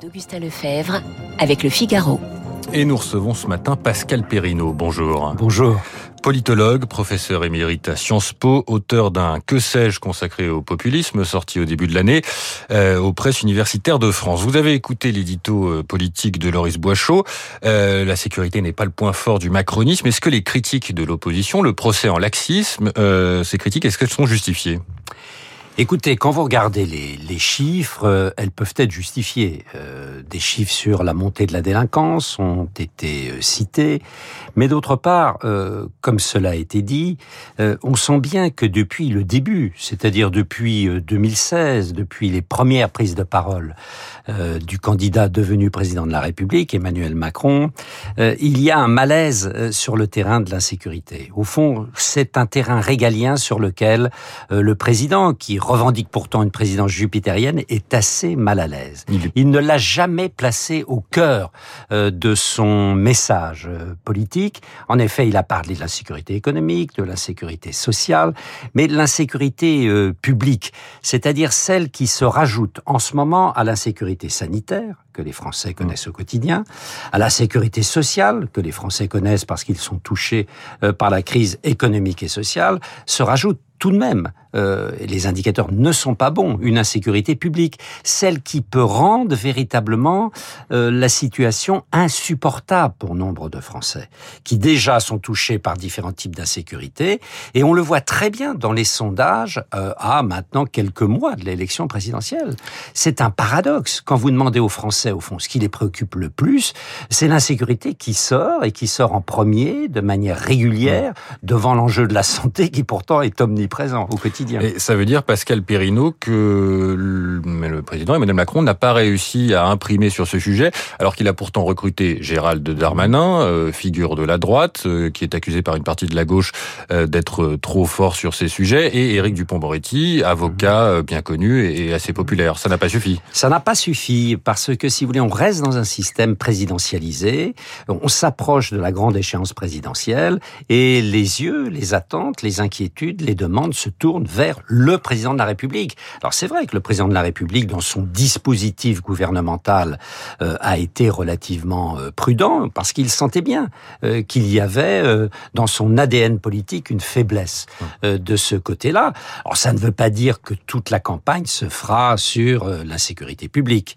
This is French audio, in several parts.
D'Augustin Lefebvre avec le Figaro. Et nous recevons ce matin Pascal Perrineau. Bonjour. Bonjour. Politologue, professeur émérite à Sciences Po, auteur d'un Que sais-je consacré au populisme, sorti au début de l'année euh, aux presses universitaires de France. Vous avez écouté l'édito euh, politique de Loris Boischaud. Euh, la sécurité n'est pas le point fort du macronisme. Est-ce que les critiques de l'opposition, le procès en laxisme, euh, ces critiques, est-ce qu'elles sont justifiées? Écoutez, quand vous regardez les, les chiffres, euh, elles peuvent être justifiées. Euh, des chiffres sur la montée de la délinquance ont été euh, cités, mais d'autre part, euh, comme cela a été dit, on sent bien que depuis le début, c'est-à-dire depuis 2016, depuis les premières prises de parole du candidat devenu président de la République, Emmanuel Macron, il y a un malaise sur le terrain de l'insécurité. Au fond, c'est un terrain régalien sur lequel le président, qui revendique pourtant une présidence jupitérienne, est assez mal à l'aise. Il ne l'a jamais placé au cœur euh, de son message euh, politique. En effet, il a parlé de l'insécurité économique, de l'insécurité sociale, mais de l'insécurité euh, publique, c'est-à-dire celle qui se rajoute en ce moment à l'insécurité sanitaire, que les Français connaissent au quotidien, à la sécurité sociale que les Français connaissent parce qu'ils sont touchés par la crise économique et sociale, se rajoute tout de même, euh, les indicateurs ne sont pas bons, une insécurité publique, celle qui peut rendre véritablement euh, la situation insupportable pour nombre de Français, qui déjà sont touchés par différents types d'insécurité, et on le voit très bien dans les sondages euh, à maintenant quelques mois de l'élection présidentielle. C'est un paradoxe. Quand vous demandez aux Français, au fond, ce qui les préoccupe le plus, c'est l'insécurité qui sort, et qui sort en premier, de manière régulière, devant l'enjeu de la santé, qui pourtant est omniprésent présent au quotidien. Et ça veut dire, Pascal Perrineau, que le président Emmanuel Macron n'a pas réussi à imprimer sur ce sujet, alors qu'il a pourtant recruté Gérald Darmanin, euh, figure de la droite, euh, qui est accusé par une partie de la gauche euh, d'être trop fort sur ces sujets, et Éric Dupont-Moretti, avocat mhm. bien connu et assez populaire. Ça n'a pas suffi. Ça n'a pas suffi, parce que si vous voulez, on reste dans un système présidentialisé, on s'approche de la grande échéance présidentielle, et les yeux, les attentes, les inquiétudes, les demandes se tourne vers le président de la République. Alors c'est vrai que le président de la République, dans son dispositif gouvernemental, euh, a été relativement euh, prudent parce qu'il sentait bien euh, qu'il y avait dans son ADN politique une faiblesse de ce côté-là. Alors ça ne veut pas dire que toute la campagne se fera sur l'insécurité publique,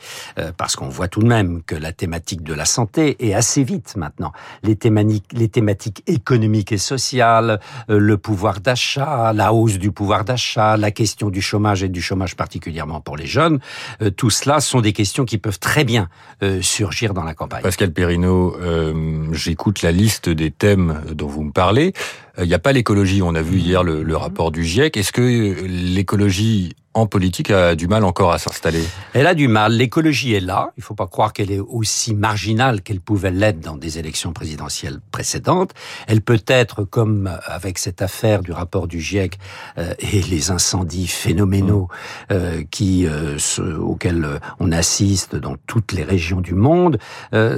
parce qu'on voit tout de même que la thématique de la santé est assez vite maintenant. Les thématiques, les thématiques économiques et sociales, le pouvoir d'achat, la hausse du pouvoir d'achat, la question du chômage et du chômage particulièrement pour les jeunes, euh, tout cela sont des questions qui peuvent très bien euh, surgir dans la campagne. Pascal Perrineau, euh, j'écoute la liste des thèmes dont vous me parlez. Il n'y a pas l'écologie, on a vu hier le, le rapport du GIEC. Est-ce que l'écologie en politique a du mal encore à s'installer Elle a du mal. L'écologie est là. Il ne faut pas croire qu'elle est aussi marginale qu'elle pouvait l'être dans des élections présidentielles précédentes. Elle peut être, comme avec cette affaire du rapport du GIEC euh, et les incendies phénoménaux euh, qui, euh, auxquels on assiste dans toutes les régions du monde,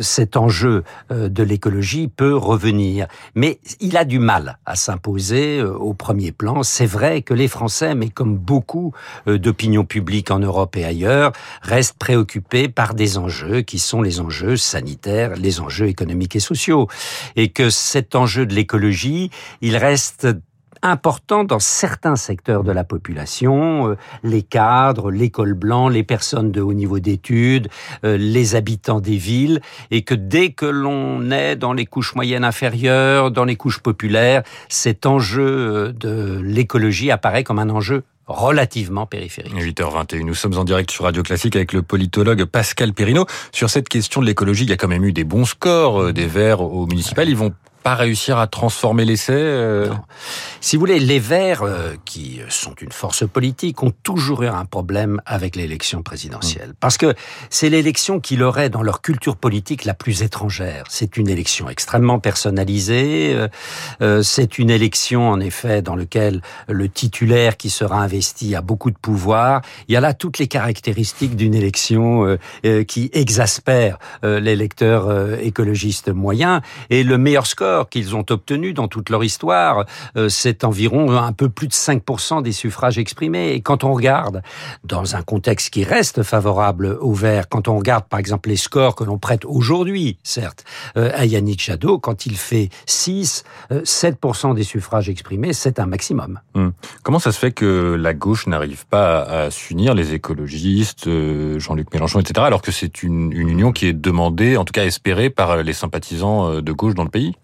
cet enjeu de l'écologie peut revenir. Mais il a du mal à s'imposer au premier plan. C'est vrai que les Français, mais comme beaucoup euh, d'opinion publique en Europe et ailleurs reste préoccupé par des enjeux qui sont les enjeux sanitaires, les enjeux économiques et sociaux. Et que cet enjeu de l'écologie, il reste important dans certains secteurs de la population, euh, les cadres, l'école blanc, les personnes de haut niveau d'études, euh, les habitants des villes, et que dès que l'on est dans les couches moyennes inférieures, dans les couches populaires, cet enjeu de l'écologie apparaît comme un enjeu relativement périphérique. 8h21, nous sommes en direct sur Radio Classique avec le politologue Pascal Perrino. Sur cette question de l'écologie, il y a quand même eu des bons scores euh, des Verts au municipal. Ils vont pas réussir à transformer l'essai euh... Si vous voulez, les Verts, euh, qui sont une force politique, ont toujours eu un problème avec l'élection présidentielle. Mmh. Parce que c'est l'élection qui leur est, dans leur culture politique, la plus étrangère. C'est une élection extrêmement personnalisée. Euh, euh c'est une élection, en effet, dans laquelle le titulaire qui sera investi a beaucoup de pouvoir. Il y a là toutes les caractéristiques d'une élection euh, euh, qui exaspère l'électeur écologiste moyen. Et le meilleur score qu'ils ont obtenu dans toute leur histoire, euh, c'est environ un peu plus de 5% des suffrages exprimés. Et quand on regarde, dans un contexte qui reste favorable au vert, quand on regarde par exemple les scores que l'on prête aujourd'hui, certes, euh, à Yannick Jadot, quand il fait 6, 7% des suffrages exprimés, c'est un maximum. Hum. Comment ça se fait que la gauche n'arrive pas à s'unir, les écologistes, Jean-Luc Mélenchon, etc., alors que c'est une union qui est demandée, en tout cas espérée, par les sympathisants de gauche dans le pays?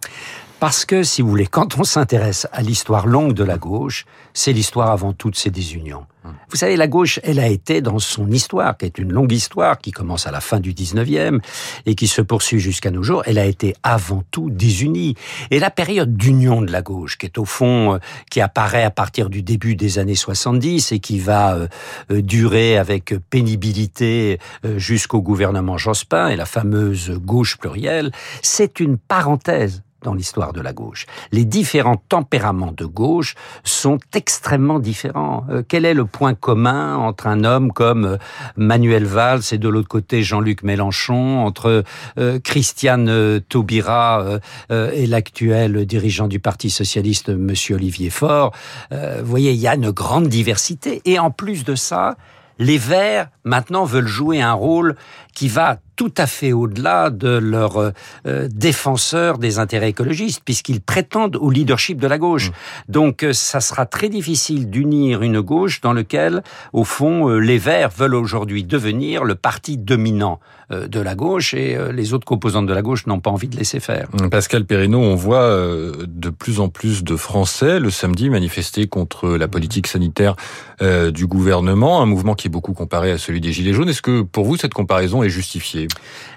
Parce que, si vous voulez, quand on s'intéresse à l'histoire longue de la gauche, c'est l'histoire avant tout de ces désunions. Hum. Vous savez, la gauche, elle a été dans son histoire, qui est une longue histoire, qui commence à la fin du 19e et qui se poursuit jusqu'à nos jours, elle a été avant tout désunie. Et la période d'union de la gauche, qui est au fond, euh, qui apparaît à partir du début des années 70 et qui va euh, euh, durer avec pénibilité jusqu'au gouvernement Jospin et la fameuse gauche plurielle, c'est une parenthèse dans l'histoire de la gauche. Les différents tempéraments de gauche sont extrêmement différents. Euh, quel est le point commun entre un homme comme euh, Manuel Valls et de l'autre côté Jean-Luc Mélenchon, entre euh, Christiane Taubira et l'actuel dirigeant du Parti socialiste, Monsieur Olivier Faure? Vous voyez, il y a une grande diversité. Et en plus de ça, les Verts maintenant veulent jouer un rôle qui va tout à fait au-delà de leurs euh, défenseurs des intérêts écologistes, puisqu'ils prétendent au leadership de la gauche. Mmh. Donc, euh, ça sera très difficile d'unir une gauche dans laquelle, au fond, euh, les Verts veulent aujourd'hui devenir le parti dominant de la gauche et les autres composantes de la gauche n'ont pas envie de laisser faire. Mmh, Pascal Perrineau, on voit de plus en plus de Français le samedi manifester contre la politique sanitaire du gouvernement, un mouvement qui est beaucoup comparé à celui des Gilets jaunes. Est-ce que pour vous, cette comparaison est justifiée?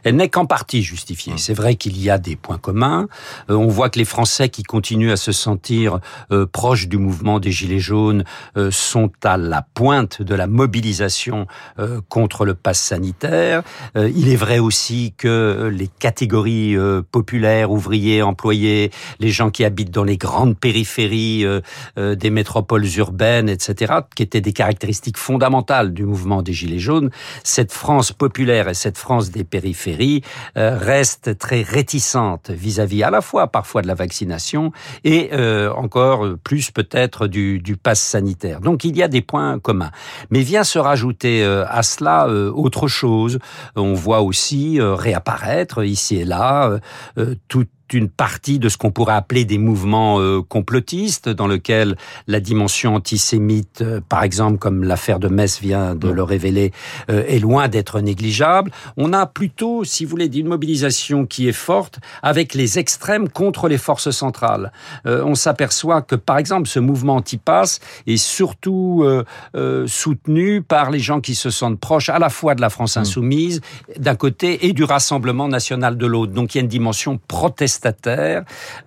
Elle n'est qu'en partie justifiée. Hum. C'est vrai qu'il y a des points communs. Euh, on voit que les Français qui continuent à se sentir euh, proches du mouvement des Gilets jaunes euh, sont à la pointe de la mobilisation contre le pass sanitaire. il est vrai aussi que les catégories populaires, ouvriers, employés, les gens qui habitent dans les grandes périphéries des métropoles urbaines, etc., qui étaient des caractéristiques fondamentales du mouvement des Gilets jaunes, cette France populaire et cette France des périphéries euh, reste très réticente vis-à-vis à la fois parfois de la vaccination et euh, encore plus peut-être du, du pass sanitaire. Donc il y a des points communs. Mais vient se rajouter euh, à cela autre chose. On voit aussi réapparaître ici et là tout une partie de ce qu'on pourrait appeler des mouvements euh, complotistes, dans lequel la dimension antisémite, euh, par exemple, comme l'affaire de Metz vient de le révéler, euh, est loin d'être négligeable. On a plutôt, si vous voulez, une mobilisation qui est forte avec les extrêmes contre les forces centrales. on s'aperçoit que, par exemple, ce mouvement anti-pass est surtout soutenu par les gens qui se sentent proches à la fois de la France mmh. insoumise, d'un côté, et du Rassemblement national de l'autre. Donc il y a une dimension protestante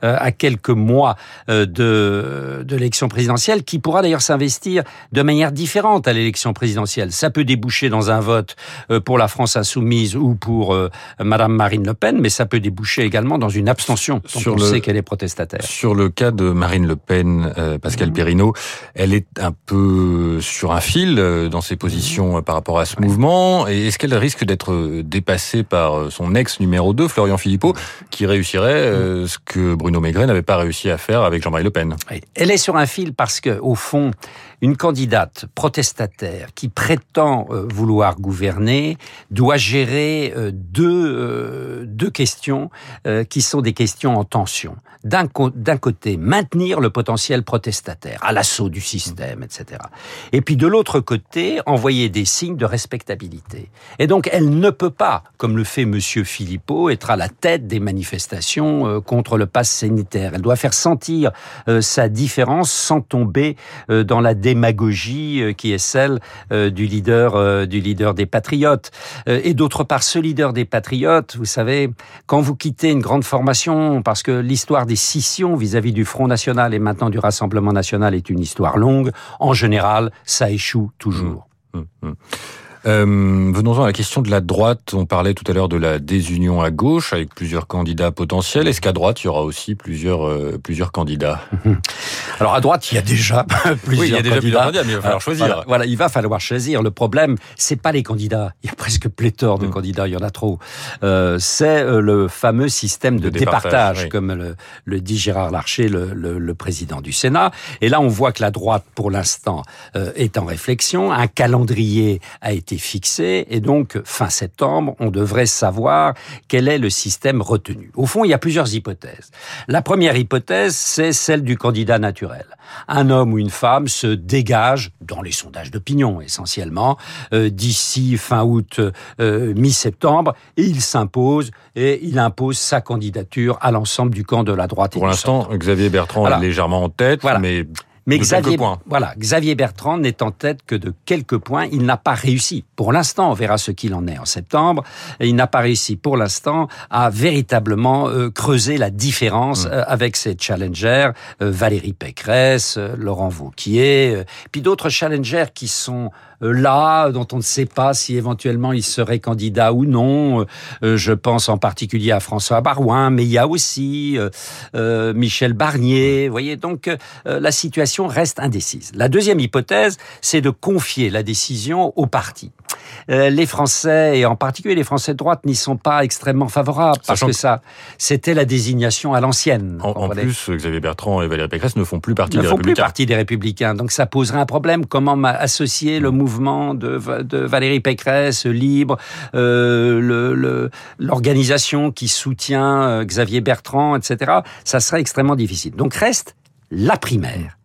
euh, à quelques mois euh, de, de l'élection présidentielle, qui pourra d'ailleurs s'investir de manière différente à l'élection présidentielle. Ça peut déboucher dans un vote euh, pour la France insoumise ou pour Madame Marine Le Pen, mais ça peut déboucher également dans une abstention sur on le, sait qu'elle est protestataire. Sur le cas de Marine Le Pen, Pascal mmh. elle est un peu sur un fil dans ses positions par rapport à ce mouvement. Et est-ce qu'elle risque d'être dépassée par son ex numéro 2, Florian Philippot, qui réussirait euh, ce que Bruno Maigret n'avait pas réussi à faire avec Jean-Marie Le Pen. Elle est sur un fil parce que, au fond, une candidate protestataire qui prétend euh, vouloir gouverner doit gérer euh, deux, deux questions qui sont des questions en tension. D'un côté, maintenir le potentiel protestataire à l'assaut du système, etc. Et puis de l'autre côté, envoyer des signes de respectabilité. Et donc, elle ne peut pas, comme le fait Monsieur Philippot, être à la tête des manifestations euh, contre le pass sanitaire. Elle doit faire sentir euh, sa différence sans tomber euh, dans la démagogie qui est celle du leader du leader des patriotes. Et d'autre part, ce leader des patriotes, vous savez, quand vous quittez une grande formation, parce que l'histoire des scissions vis-à-vis du Front National et maintenant du Rassemblement National est une histoire longue, en général, ça échoue toujours. Mmh, mmh, mmh. Euh, venons-en à la question de la droite. On parlait tout à l'heure de la désunion à gauche avec plusieurs candidats potentiels. Est-ce qu'à droite, il y aura aussi plusieurs, euh, plusieurs candidats? Alors à droite, il y a déjà plusieurs Oui, il y a déjà candidats. plusieurs candidats, mais il va falloir choisir. Voilà, voilà, il va falloir choisir. Le problème, c'est pas les candidats. Il y a presque pléthore de Mm. candidats, il y en a trop. Euh, c'est euh, le fameux système de, départage, départage, oui. comme le, le dit Gérard Larcher, le, le- le président du Sénat. Et là, on voit que la droite, pour l'instant, euh, est en réflexion. Un calendrier a été fixé, et donc fin septembre, on devrait savoir quel est le système retenu. Au fond, il y a plusieurs hypothèses. La première hypothèse, c'est celle du candidat naturel. Un homme ou une femme se dégage, dans les sondages d'opinion essentiellement, euh, d'ici fin août, euh, mi-septembre, et il s'impose, et il impose sa candidature à l'ensemble du camp de la droite. Pour l'instant. Xavier Bertrand Voilà. est légèrement en tête, Voilà. mais Mais de Xavier, voilà, Xavier Bertrand n'est en tête que de quelques points. Il n'a pas réussi. Pour l'instant, on verra ce qu'il en est en septembre. Il n'a pas réussi pour l'instant à véritablement euh, creuser la différence Mm. euh, avec ses challengers, euh, Valérie Pécresse, euh, Laurent Vauquier, euh, puis d'autres challengers qui sont euh, là, dont on ne sait pas si éventuellement ils seraient candidats ou non. Je pense en particulier à François Barouin, mais il y a aussi Michel Barnier. Vous voyez, donc la situation reste indécise. La deuxième hypothèse, c'est de confier la décision au parti. Euh, les Français, et en particulier les Français de droite, n'y sont pas extrêmement favorables parce Sachant que que- ça, c'était la désignation à l'ancienne. En, plus, Xavier Bertrand et Valérie Pécresse ne font plus partie ne des font plus Républicains. partie des Républicains. Donc ça poserait un problème. Comment associer le mouvement de, de Valérie Pécresse, Libre, euh, le- le- l'organisation qui soutient euh, Xavier Bertrand, etc. Ça serait extrêmement difficile. Donc reste la primaire.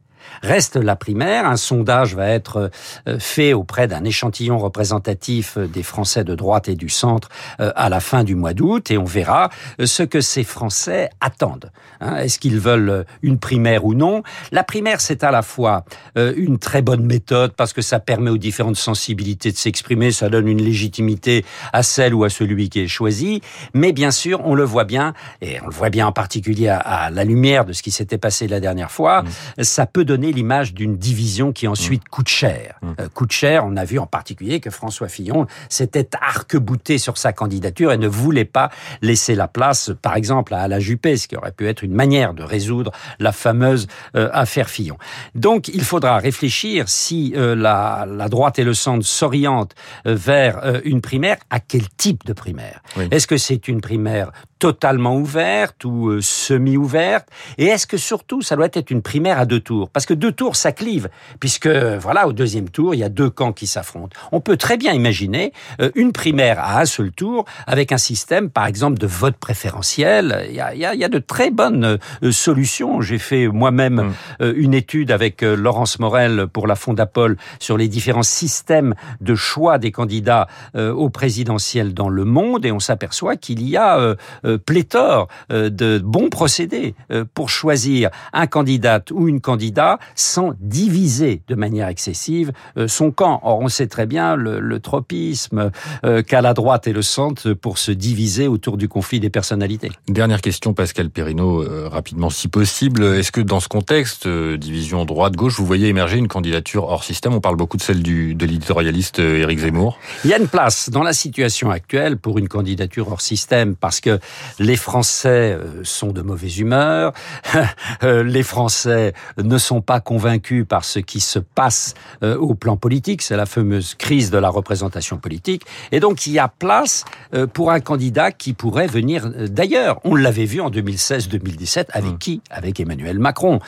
Reste la primaire. Un sondage va être euh, fait auprès d'un échantillon représentatif euh, des Français de droite et du centre euh, à la fin du mois d'août et on verra ce que ces Français attendent. Hein, Est-ce qu'ils veulent une primaire ou non? La primaire, c'est à la fois une très bonne méthode parce que ça permet aux différentes sensibilités de s'exprimer, ça donne une légitimité à celle ou à celui qui est choisi, mais bien sûr, on le voit bien, et on le voit bien en particulier à, la lumière de ce qui s'était passé la dernière fois, ça peut donner l'image d'une division qui ensuite coûte cher. Euh, coûte cher, on a vu en particulier que François Fillon s'était arc-bouté sur sa candidature et ne voulait pas laisser la place, par exemple, à Alain Juppé, ce qui aurait pu être une manière de résoudre la fameuse euh, affaire Fillon. Donc, il faudra réfléchir si euh, la, la droite et le centre s'orientent vers une primaire, à quel type de primaire? Oui. Est-ce que c'est une primaire totalement ouverte ou euh, semi-ouverte Et est-ce que surtout, ça doit être une primaire à deux tours? Parce que deux tours, ça clive, puisque voilà, au deuxième tour, il y a deux camps qui s'affrontent. On peut très bien imaginer euh, une primaire à un seul tour, avec un système, par exemple, de vote préférentiel. Il y a, il y a- il y a de très bonnes euh, solutions. J'ai fait moi-même Mm. euh, une étude avec euh, Laurence Morel pour la Fondapol sur les différents systèmes de choix des candidats euh, au présidentiel dans le monde, et on s'aperçoit qu'il y a pléthore euh, de bons procédés euh, pour choisir un candidat ou une candidat sans diviser de manière excessive euh, son camp. Or, on sait très bien le, le tropisme euh, qu'a la droite et le centre pour se diviser autour du conflit des personnalités. Dernière question, Pascal Perrineau, euh, rapidement si possible. Est-ce que dans ce contexte, euh, division droite-gauche, vous voyez émerger une candidature hors système? On parle beaucoup de celle du, de l'éditorialiste Éric Zemmour. Il y a une place dans la situation actuelle pour une candidature hors système parce que les Français euh, sont de mauvaise humeur, euh, les Français ne sont pas convaincus par ce qui se passe euh, au plan politique, c'est la fameuse crise de la représentation politique, et donc il y a place pour un candidat qui pourrait venir d'ailleurs. On l'avait vu en 2016-2017 avec Mm. qui? Avec Emmanuel Macron.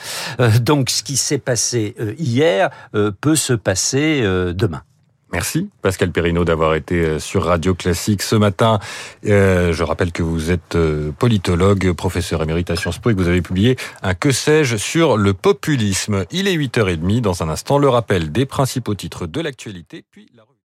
Donc ce qui s'est passé hier peut se passer demain. Merci Pascal Perrineau d'avoir été euh, sur Radio Classique ce matin. Euh, je rappelle que vous êtes euh, politologue, professeur émérite à Sciences Po et que vous avez publié un que sais-je sur le populisme. Il est 8h30 dans un instant le rappel des principaux titres de l'actualité puis la.